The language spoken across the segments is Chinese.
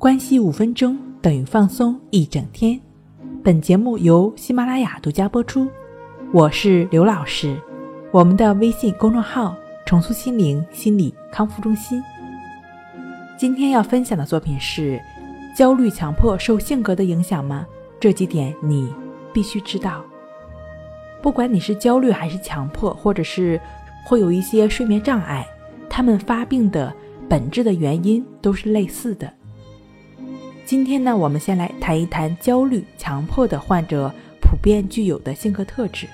关系五分钟等于放松一整天。本节目由喜马拉雅独家播出。我是刘老师，我们的微信公众号“重塑心灵心理康复中心”。今天要分享的作品是：焦虑、强迫受性格的影响吗？这几点你必须知道。不管你是焦虑还是强迫，或者是会有一些睡眠障碍，他们发病的本质的原因都是类似的。今天呢，我们先来谈一谈焦虑、强迫的患者普遍具有的性格特质。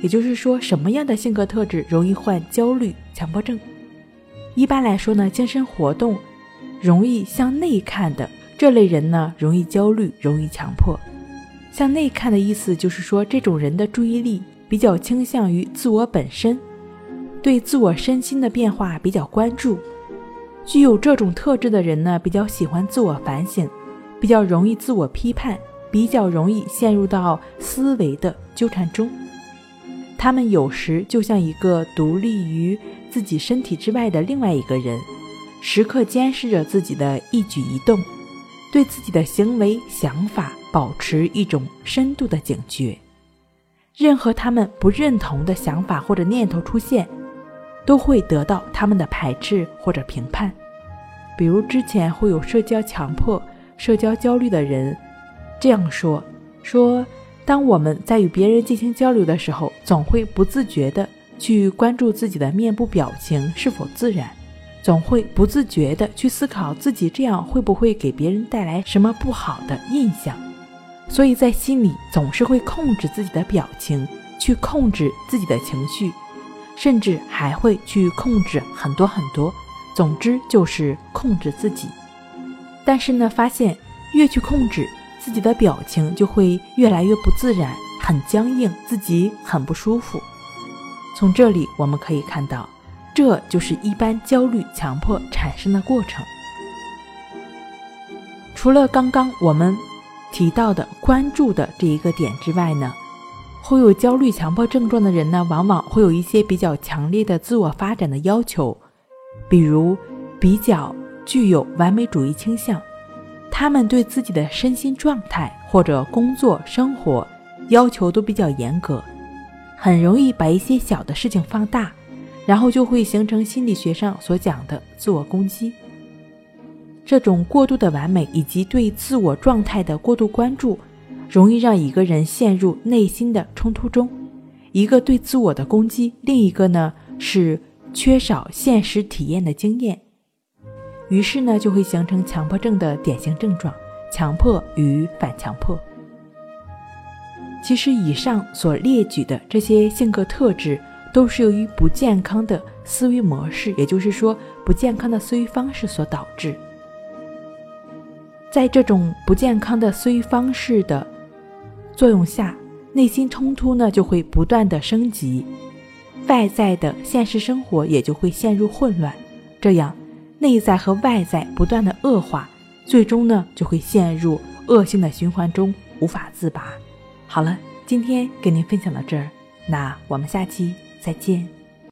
也就是说，什么样的性格特质容易患焦虑、强迫症？一般来说呢，精神活动容易向内看的这类人呢，容易焦虑、容易强迫。向内看的意思就是说，这种人的注意力比较倾向于自我本身，对自我身心的变化比较关注。具有这种特质的人呢，比较喜欢自我反省，比较容易自我批判，比较容易陷入到思维的纠缠中。他们有时就像一个独立于自己身体之外的另外一个人，时刻监视着自己的一举一动，对自己的行为想法保持一种深度的警觉。任何他们不认同的想法或者念头出现，都会得到他们的排斥或者评判。比如之前会有社交强迫、社交焦虑的人这样说：说当我们在与别人进行交流的时候，总会不自觉地去关注自己的面部表情是否自然，总会不自觉地去思考自己这样会不会给别人带来什么不好的印象，所以在心里总是会控制自己的表情，去控制自己的情绪，甚至还会去控制很多很多。总之就是控制自己，但是呢，发现越去控制自己的表情，就会越来越不自然，很僵硬，自己很不舒服。从这里我们可以看到，这就是一般焦虑、强迫产生的过程。除了刚刚我们提到的关注的这一个点之外呢，会有焦虑、强迫症状的人呢，往往会有一些比较强烈的自我发展的要求。比如，比较具有完美主义倾向，他们对自己的身心状态或者工作生活要求都比较严格，很容易把一些小的事情放大，然后就会形成心理学上所讲的自我攻击。这种过度的完美以及对自我状态的过度关注，容易让一个人陷入内心的冲突中，一个对自我的攻击，另一个呢是。缺少现实体验的经验，于是呢就会形成强迫症的典型症状：强迫与反强迫。其实以上所列举的这些性格特质，都是由于不健康的思维模式，也就是说不健康的思维方式所导致。在这种不健康的思维方式的作用下，内心冲突呢就会不断的升级。外在的现实生活也就会陷入混乱，这样内在和外在不断的恶化，最终呢就会陷入恶性的循环中无法自拔。好了，今天给您分享到这儿，那我们下期再见。